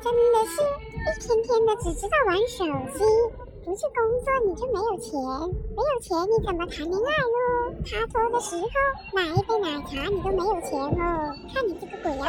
真的是一天天的只知道玩手机，不去工作你就没有钱，没有钱你怎么谈恋爱喽？爬坡的时候买一杯奶茶你都没有钱哦，看你这个鬼样！